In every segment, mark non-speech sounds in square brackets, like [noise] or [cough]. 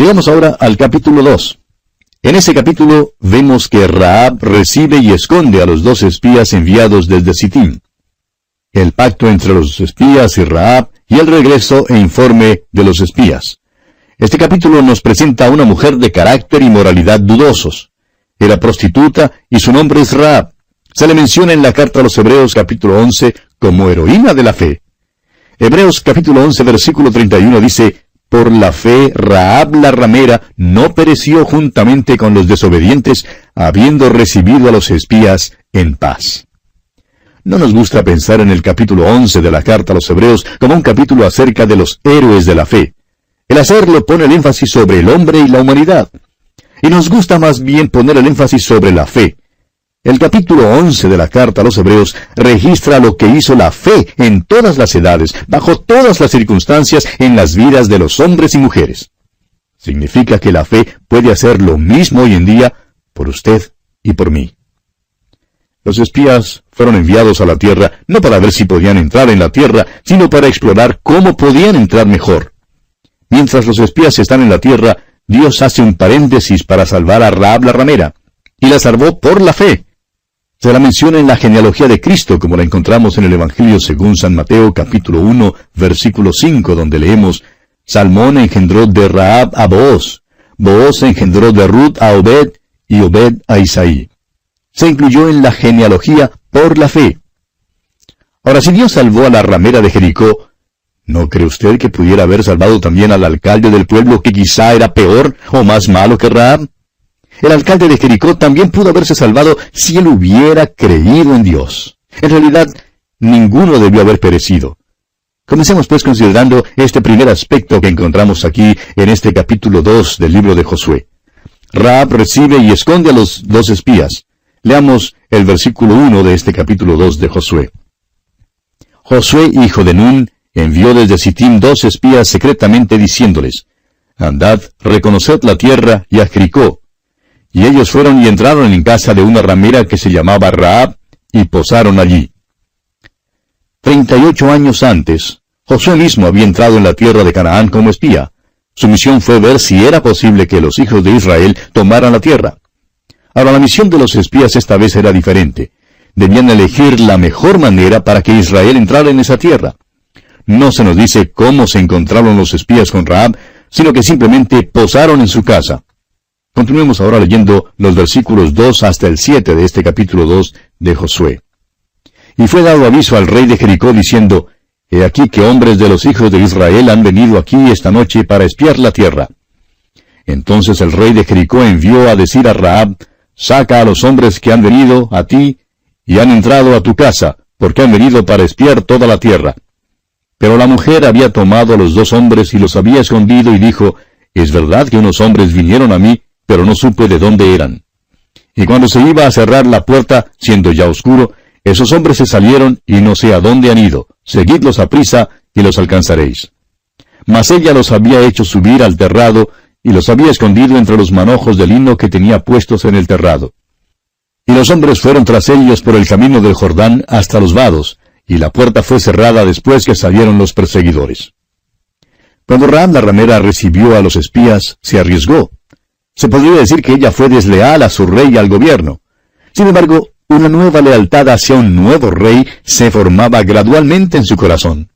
Llegamos ahora al capítulo 2. En ese capítulo vemos que Raab recibe y esconde a los dos espías enviados desde Sittim. El pacto entre los espías y Raab y el regreso e informe de los espías. Este capítulo nos presenta a una mujer de carácter y moralidad dudosos. Era prostituta y su nombre es Raab. Se le menciona en la carta a los Hebreos capítulo 11 como heroína de la fe. Hebreos capítulo 11 versículo 31 dice, Por la fe Raab la ramera no pereció juntamente con los desobedientes, habiendo recibido a los espías en paz. No nos gusta pensar en el capítulo 11 de la carta a los Hebreos como un capítulo acerca de los héroes de la fe. El hacerlo pone el énfasis sobre el hombre y la humanidad. Y nos gusta más bien poner el énfasis sobre la fe. El capítulo 11 de la carta a los Hebreos registra lo que hizo la fe en todas las edades, bajo todas las circunstancias, en las vidas de los hombres y mujeres. Significa que la fe puede hacer lo mismo hoy en día por usted y por mí. Los espías fueron enviados a la tierra no para ver si podían entrar en la tierra, sino para explorar cómo podían entrar mejor. Mientras los espías están en la tierra, Dios hace un paréntesis para salvar a Raab la ramera, y la salvó por la fe. Se la menciona en la genealogía de Cristo, como la encontramos en el Evangelio según San Mateo capítulo 1, versículo 5, donde leemos, Salmón engendró de Raab a Booz, Booz engendró de Ruth a Obed, y Obed a Isaí. Se incluyó en la genealogía por la fe. Ahora, si Dios salvó a la ramera de Jericó, ¿No cree usted que pudiera haber salvado también al alcalde del pueblo que quizá era peor o más malo que Raab? El alcalde de Jericó también pudo haberse salvado si él hubiera creído en Dios. En realidad, ninguno debió haber perecido. Comencemos pues considerando este primer aspecto que encontramos aquí en este capítulo 2 del libro de Josué. Raab recibe y esconde a los dos espías. Leamos el versículo 1 de este capítulo 2 de Josué. Josué, hijo de Nun, envió desde Sittim dos espías secretamente diciéndoles, Andad, reconoced la tierra y a Jericó. Y ellos fueron y entraron en casa de una ramera que se llamaba Raab, y posaron allí. Treinta y ocho años antes, Josué mismo había entrado en la tierra de Canaán como espía. Su misión fue ver si era posible que los hijos de Israel tomaran la tierra. Ahora la misión de los espías esta vez era diferente. Debían elegir la mejor manera para que Israel entrara en esa tierra. No se nos dice cómo se encontraron los espías con Raab, sino que simplemente posaron en su casa. Continuemos ahora leyendo los versículos 2 hasta el 7 de este capítulo 2 de Josué. Y fue dado aviso al rey de Jericó diciendo, He aquí que hombres de los hijos de Israel han venido aquí esta noche para espiar la tierra. Entonces el rey de Jericó envió a decir a Raab, Saca a los hombres que han venido a ti y han entrado a tu casa, porque han venido para espiar toda la tierra. Pero la mujer había tomado a los dos hombres y los había escondido y dijo, Es verdad que unos hombres vinieron a mí, pero no supe de dónde eran. Y cuando se iba a cerrar la puerta, siendo ya oscuro, esos hombres se salieron y no sé a dónde han ido. Seguidlos a prisa y los alcanzaréis. Mas ella los había hecho subir al terrado y los había escondido entre los manojos de lino que tenía puestos en el terrado. Y los hombres fueron tras ellos por el camino del Jordán hasta los vados, y la puerta fue cerrada después que salieron los perseguidores. Cuando Raab la ramera recibió a los espías, se arriesgó. Se podría decir que ella fue desleal a su rey y al gobierno. Sin embargo, una nueva lealtad hacia un nuevo rey se formaba gradualmente en su corazón.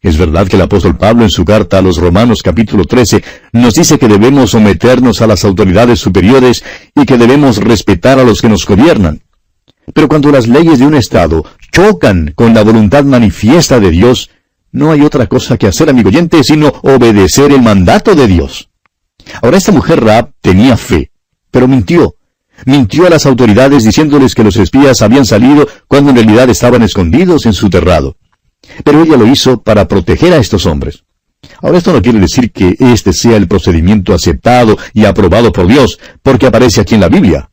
Es verdad que el apóstol Pablo en su carta a los Romanos capítulo 13 nos dice que debemos someternos a las autoridades superiores y que debemos respetar a los que nos gobiernan. Pero cuando las leyes de un Estado chocan con la voluntad manifiesta de Dios, no hay otra cosa que hacer, amigo oyente, sino obedecer el mandato de Dios. Ahora esta mujer Raab tenía fe, pero mintió. Mintió a las autoridades diciéndoles que los espías habían salido cuando en realidad estaban escondidos en su terrado. Pero ella lo hizo para proteger a estos hombres. Ahora esto no quiere decir que este sea el procedimiento aceptado y aprobado por Dios, porque aparece aquí en la Biblia.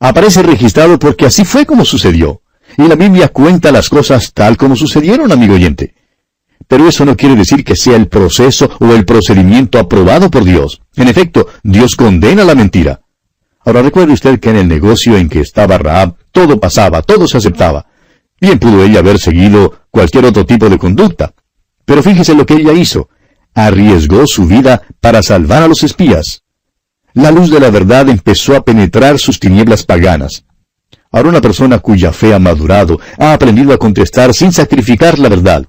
Aparece registrado porque así fue como sucedió. Y la Biblia cuenta las cosas tal como sucedieron, amigo oyente. Pero eso no quiere decir que sea el proceso o el procedimiento aprobado por Dios. En efecto, Dios condena la mentira. Ahora recuerde usted que en el negocio en que estaba Raab, todo pasaba, todo se aceptaba. Bien pudo ella haber seguido cualquier otro tipo de conducta. Pero fíjese lo que ella hizo. arriesgó su vida para salvar a los espías. La luz de la verdad empezó a penetrar sus tinieblas paganas. Ahora una persona cuya fe ha madurado ha aprendido a contestar sin sacrificar la verdad.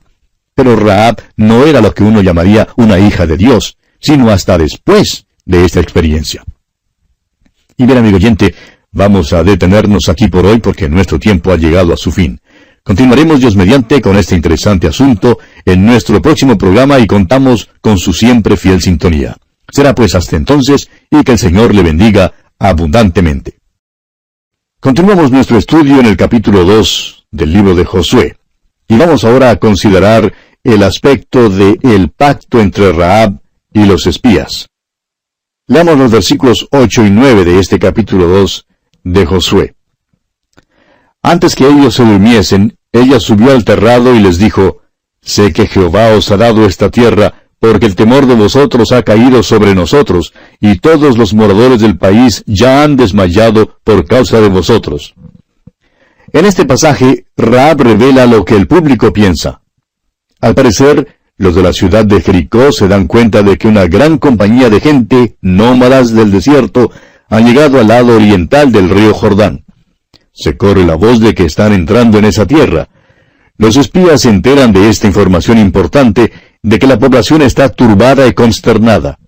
Pero Raab no era lo que uno llamaría una hija de Dios, sino hasta después de esta experiencia. Y bien, amigo oyente, vamos a detenernos aquí por hoy porque nuestro tiempo ha llegado a su fin. Continuaremos Dios mediante con este interesante asunto en nuestro próximo programa y contamos con su siempre fiel sintonía. Será pues hasta entonces y que el Señor le bendiga abundantemente. Continuamos nuestro estudio en el capítulo 2 del libro de Josué. Y vamos ahora a considerar el aspecto de el pacto entre Raab y los espías. Leamos los versículos 8 y 9 de este capítulo 2 de Josué. Antes que ellos se durmiesen, ella subió al terrado y les dijo, Sé que Jehová os ha dado esta tierra, porque el temor de vosotros ha caído sobre nosotros, y todos los moradores del país ya han desmayado por causa de vosotros. En este pasaje, Raab revela lo que el público piensa. Al parecer, los de la ciudad de Jericó se dan cuenta de que una gran compañía de gente, nómadas del desierto, han llegado al lado oriental del río Jordán. Se corre la voz de que están entrando en esa tierra. Los espías se enteran de esta información importante, de que la población está turbada y consternada.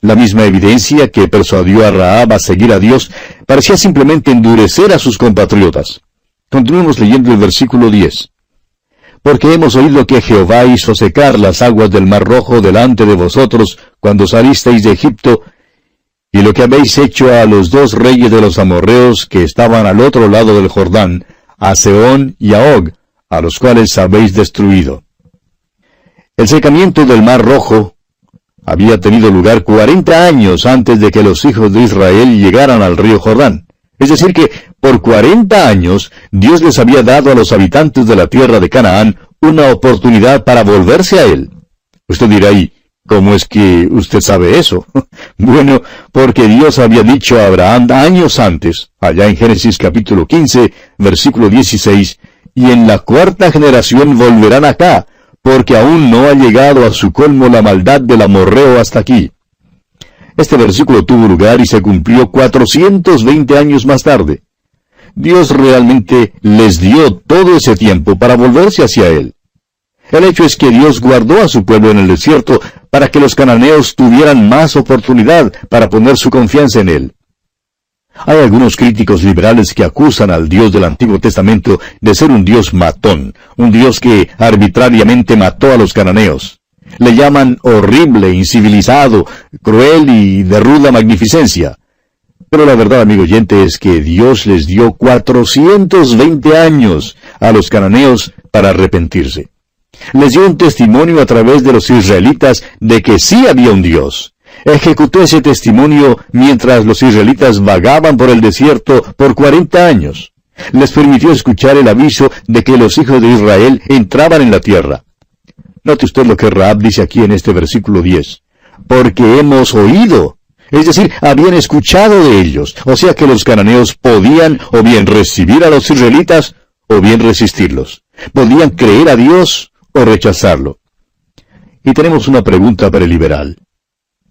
La misma evidencia que persuadió a Raab a seguir a Dios parecía simplemente endurecer a sus compatriotas. Continuemos leyendo el versículo 10 porque hemos oído que Jehová hizo secar las aguas del mar rojo delante de vosotros cuando salisteis de Egipto, y lo que habéis hecho a los dos reyes de los amorreos que estaban al otro lado del Jordán, a Seón y a Og, a los cuales habéis destruido. El secamiento del mar rojo había tenido lugar cuarenta años antes de que los hijos de Israel llegaran al río Jordán. Es decir, que por cuarenta años Dios les había dado a los habitantes de la tierra de Canaán una oportunidad para volverse a Él. Usted dirá, ¿y cómo es que usted sabe eso? [laughs] bueno, porque Dios había dicho a Abraham años antes, allá en Génesis capítulo 15, versículo 16, y en la cuarta generación volverán acá, porque aún no ha llegado a su colmo la maldad del amorreo hasta aquí. Este versículo tuvo lugar y se cumplió 420 años más tarde. Dios realmente les dio todo ese tiempo para volverse hacia Él. El hecho es que Dios guardó a su pueblo en el desierto para que los cananeos tuvieran más oportunidad para poner su confianza en Él. Hay algunos críticos liberales que acusan al Dios del Antiguo Testamento de ser un Dios matón, un Dios que arbitrariamente mató a los cananeos. Le llaman horrible, incivilizado, cruel y de ruda magnificencia. Pero la verdad, amigo oyente, es que Dios les dio 420 años a los cananeos para arrepentirse. Les dio un testimonio a través de los israelitas de que sí había un Dios. Ejecutó ese testimonio mientras los israelitas vagaban por el desierto por 40 años. Les permitió escuchar el aviso de que los hijos de Israel entraban en la tierra. Note usted lo que Raab dice aquí en este versículo 10. Porque hemos oído. Es decir, habían escuchado de ellos. O sea que los cananeos podían o bien recibir a los israelitas o bien resistirlos. Podían creer a Dios o rechazarlo. Y tenemos una pregunta para el liberal.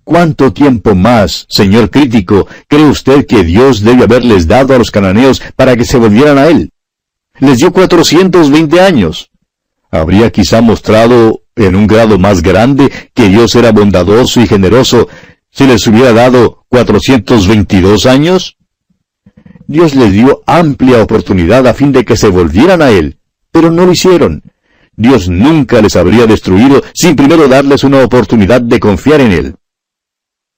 ¿Cuánto tiempo más, señor crítico, cree usted que Dios debe haberles dado a los cananeos para que se volvieran a Él? Les dio 420 años. Habría quizá mostrado en un grado más grande que Dios era bondadoso y generoso si les hubiera dado 422 años? Dios les dio amplia oportunidad a fin de que se volvieran a Él, pero no lo hicieron. Dios nunca les habría destruido sin primero darles una oportunidad de confiar en Él.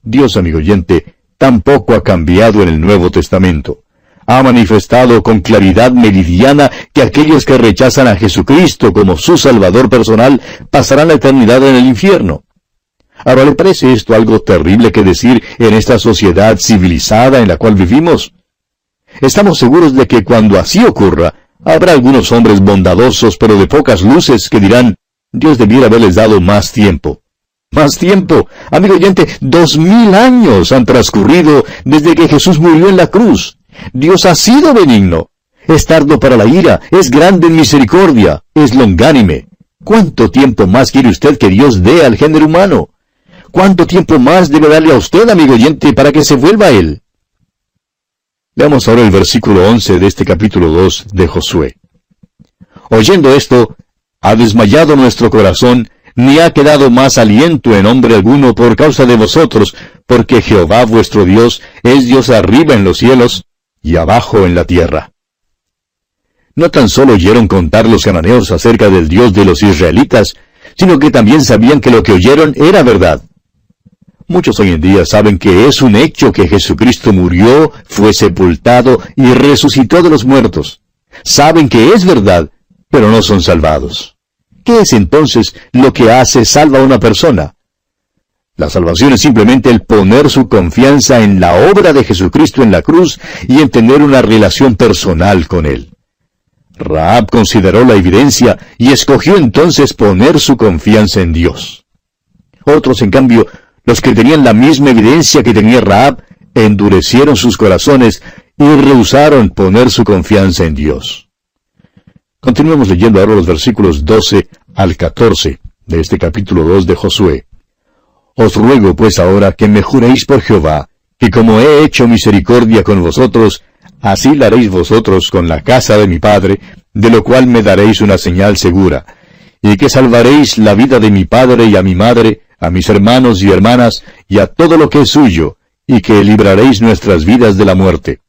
Dios, amigo oyente, tampoco ha cambiado en el Nuevo Testamento ha manifestado con claridad meridiana que aquellos que rechazan a Jesucristo como su Salvador personal pasarán la eternidad en el infierno. Ahora, ¿le parece esto algo terrible que decir en esta sociedad civilizada en la cual vivimos? Estamos seguros de que cuando así ocurra, habrá algunos hombres bondadosos pero de pocas luces que dirán, Dios debiera haberles dado más tiempo. Más tiempo. Amigo oyente, dos mil años han transcurrido desde que Jesús murió en la cruz. Dios ha sido benigno. Es tardo para la ira, es grande en misericordia, es longánime. ¿Cuánto tiempo más quiere usted que Dios dé al género humano? ¿Cuánto tiempo más debe darle a usted, amigo oyente, para que se vuelva a él? Veamos ahora el versículo 11 de este capítulo 2 de Josué. Oyendo esto, ha desmayado nuestro corazón, ni ha quedado más aliento en hombre alguno por causa de vosotros, porque Jehová vuestro Dios es Dios arriba en los cielos y abajo en la tierra. No tan solo oyeron contar los cananeos acerca del Dios de los israelitas, sino que también sabían que lo que oyeron era verdad. Muchos hoy en día saben que es un hecho que Jesucristo murió, fue sepultado y resucitó de los muertos. Saben que es verdad, pero no son salvados. ¿Qué es entonces lo que hace salva a una persona? La salvación es simplemente el poner su confianza en la obra de Jesucristo en la cruz y en tener una relación personal con Él. Raab consideró la evidencia y escogió entonces poner su confianza en Dios. Otros, en cambio, los que tenían la misma evidencia que tenía Raab, endurecieron sus corazones y rehusaron poner su confianza en Dios. Continuemos leyendo ahora los versículos 12 al 14 de este capítulo 2 de Josué. Os ruego pues ahora que me juréis por Jehová, que como he hecho misericordia con vosotros, así la haréis vosotros con la casa de mi padre, de lo cual me daréis una señal segura, y que salvaréis la vida de mi padre y a mi madre, a mis hermanos y hermanas, y a todo lo que es suyo, y que libraréis nuestras vidas de la muerte.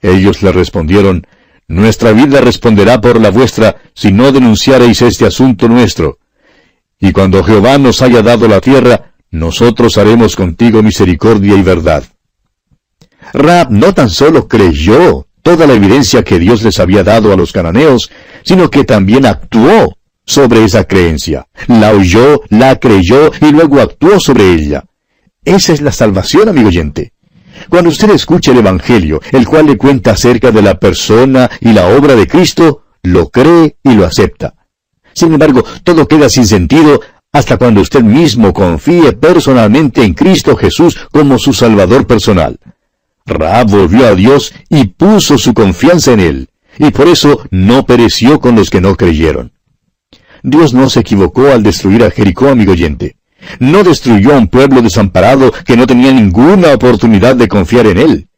Ellos le respondieron, Nuestra vida responderá por la vuestra, si no denunciareis este asunto nuestro. Y cuando Jehová nos haya dado la tierra, nosotros haremos contigo misericordia y verdad. Rab no tan solo creyó toda la evidencia que Dios les había dado a los cananeos, sino que también actuó sobre esa creencia. La oyó, la creyó y luego actuó sobre ella. Esa es la salvación, amigo oyente. Cuando usted escucha el Evangelio, el cual le cuenta acerca de la persona y la obra de Cristo, lo cree y lo acepta. Sin embargo, todo queda sin sentido hasta cuando usted mismo confíe personalmente en Cristo Jesús como su Salvador personal. Raab volvió a Dios y puso su confianza en Él, y por eso no pereció con los que no creyeron. Dios no se equivocó al destruir a Jericó, amigo oyente. No destruyó a un pueblo desamparado que no tenía ninguna oportunidad de confiar en él.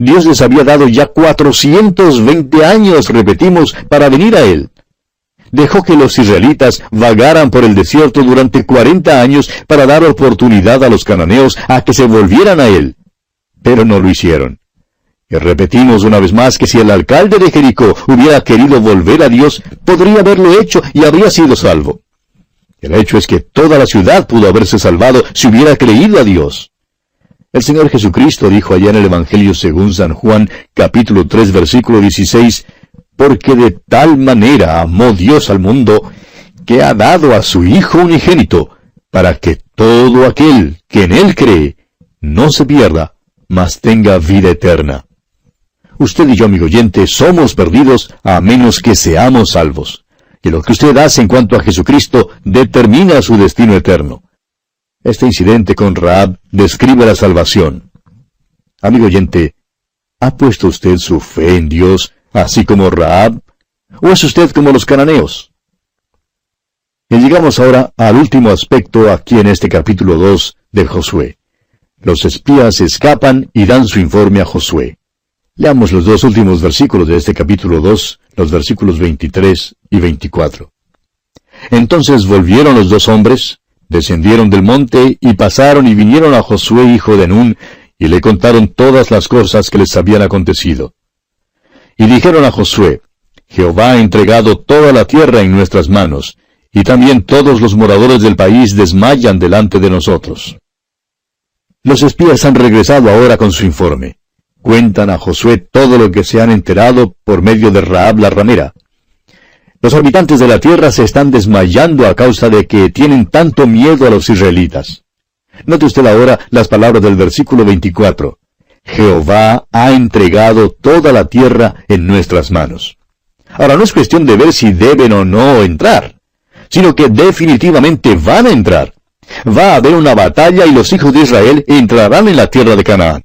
Dios les había dado ya 420 años, repetimos, para venir a él. Dejó que los israelitas vagaran por el desierto durante 40 años para dar oportunidad a los cananeos a que se volvieran a él. Pero no lo hicieron. Y repetimos una vez más que si el alcalde de Jericó hubiera querido volver a Dios, podría haberlo hecho y habría sido salvo. El hecho es que toda la ciudad pudo haberse salvado si hubiera creído a Dios. El Señor Jesucristo dijo allá en el Evangelio según San Juan, capítulo 3, versículo 16, porque de tal manera amó Dios al mundo, que ha dado a su Hijo unigénito, para que todo aquel que en Él cree no se pierda, mas tenga vida eterna. Usted y yo, amigo oyente, somos perdidos a menos que seamos salvos. Y lo que usted hace en cuanto a Jesucristo determina su destino eterno. Este incidente con Raab describe la salvación. Amigo oyente, ¿ha puesto usted su fe en Dios así como Raab? ¿O es usted como los cananeos? Y llegamos ahora al último aspecto aquí en este capítulo 2 de Josué. Los espías escapan y dan su informe a Josué. Leamos los dos últimos versículos de este capítulo 2, los versículos 23 y 24. Entonces volvieron los dos hombres, descendieron del monte y pasaron y vinieron a Josué hijo de Nun, y le contaron todas las cosas que les habían acontecido. Y dijeron a Josué, Jehová ha entregado toda la tierra en nuestras manos, y también todos los moradores del país desmayan delante de nosotros. Los espías han regresado ahora con su informe. Cuentan a Josué todo lo que se han enterado por medio de Raab la ramera. Los habitantes de la tierra se están desmayando a causa de que tienen tanto miedo a los israelitas. Note usted ahora las palabras del versículo 24. Jehová ha entregado toda la tierra en nuestras manos. Ahora no es cuestión de ver si deben o no entrar, sino que definitivamente van a entrar. Va a haber una batalla y los hijos de Israel entrarán en la tierra de Canaán.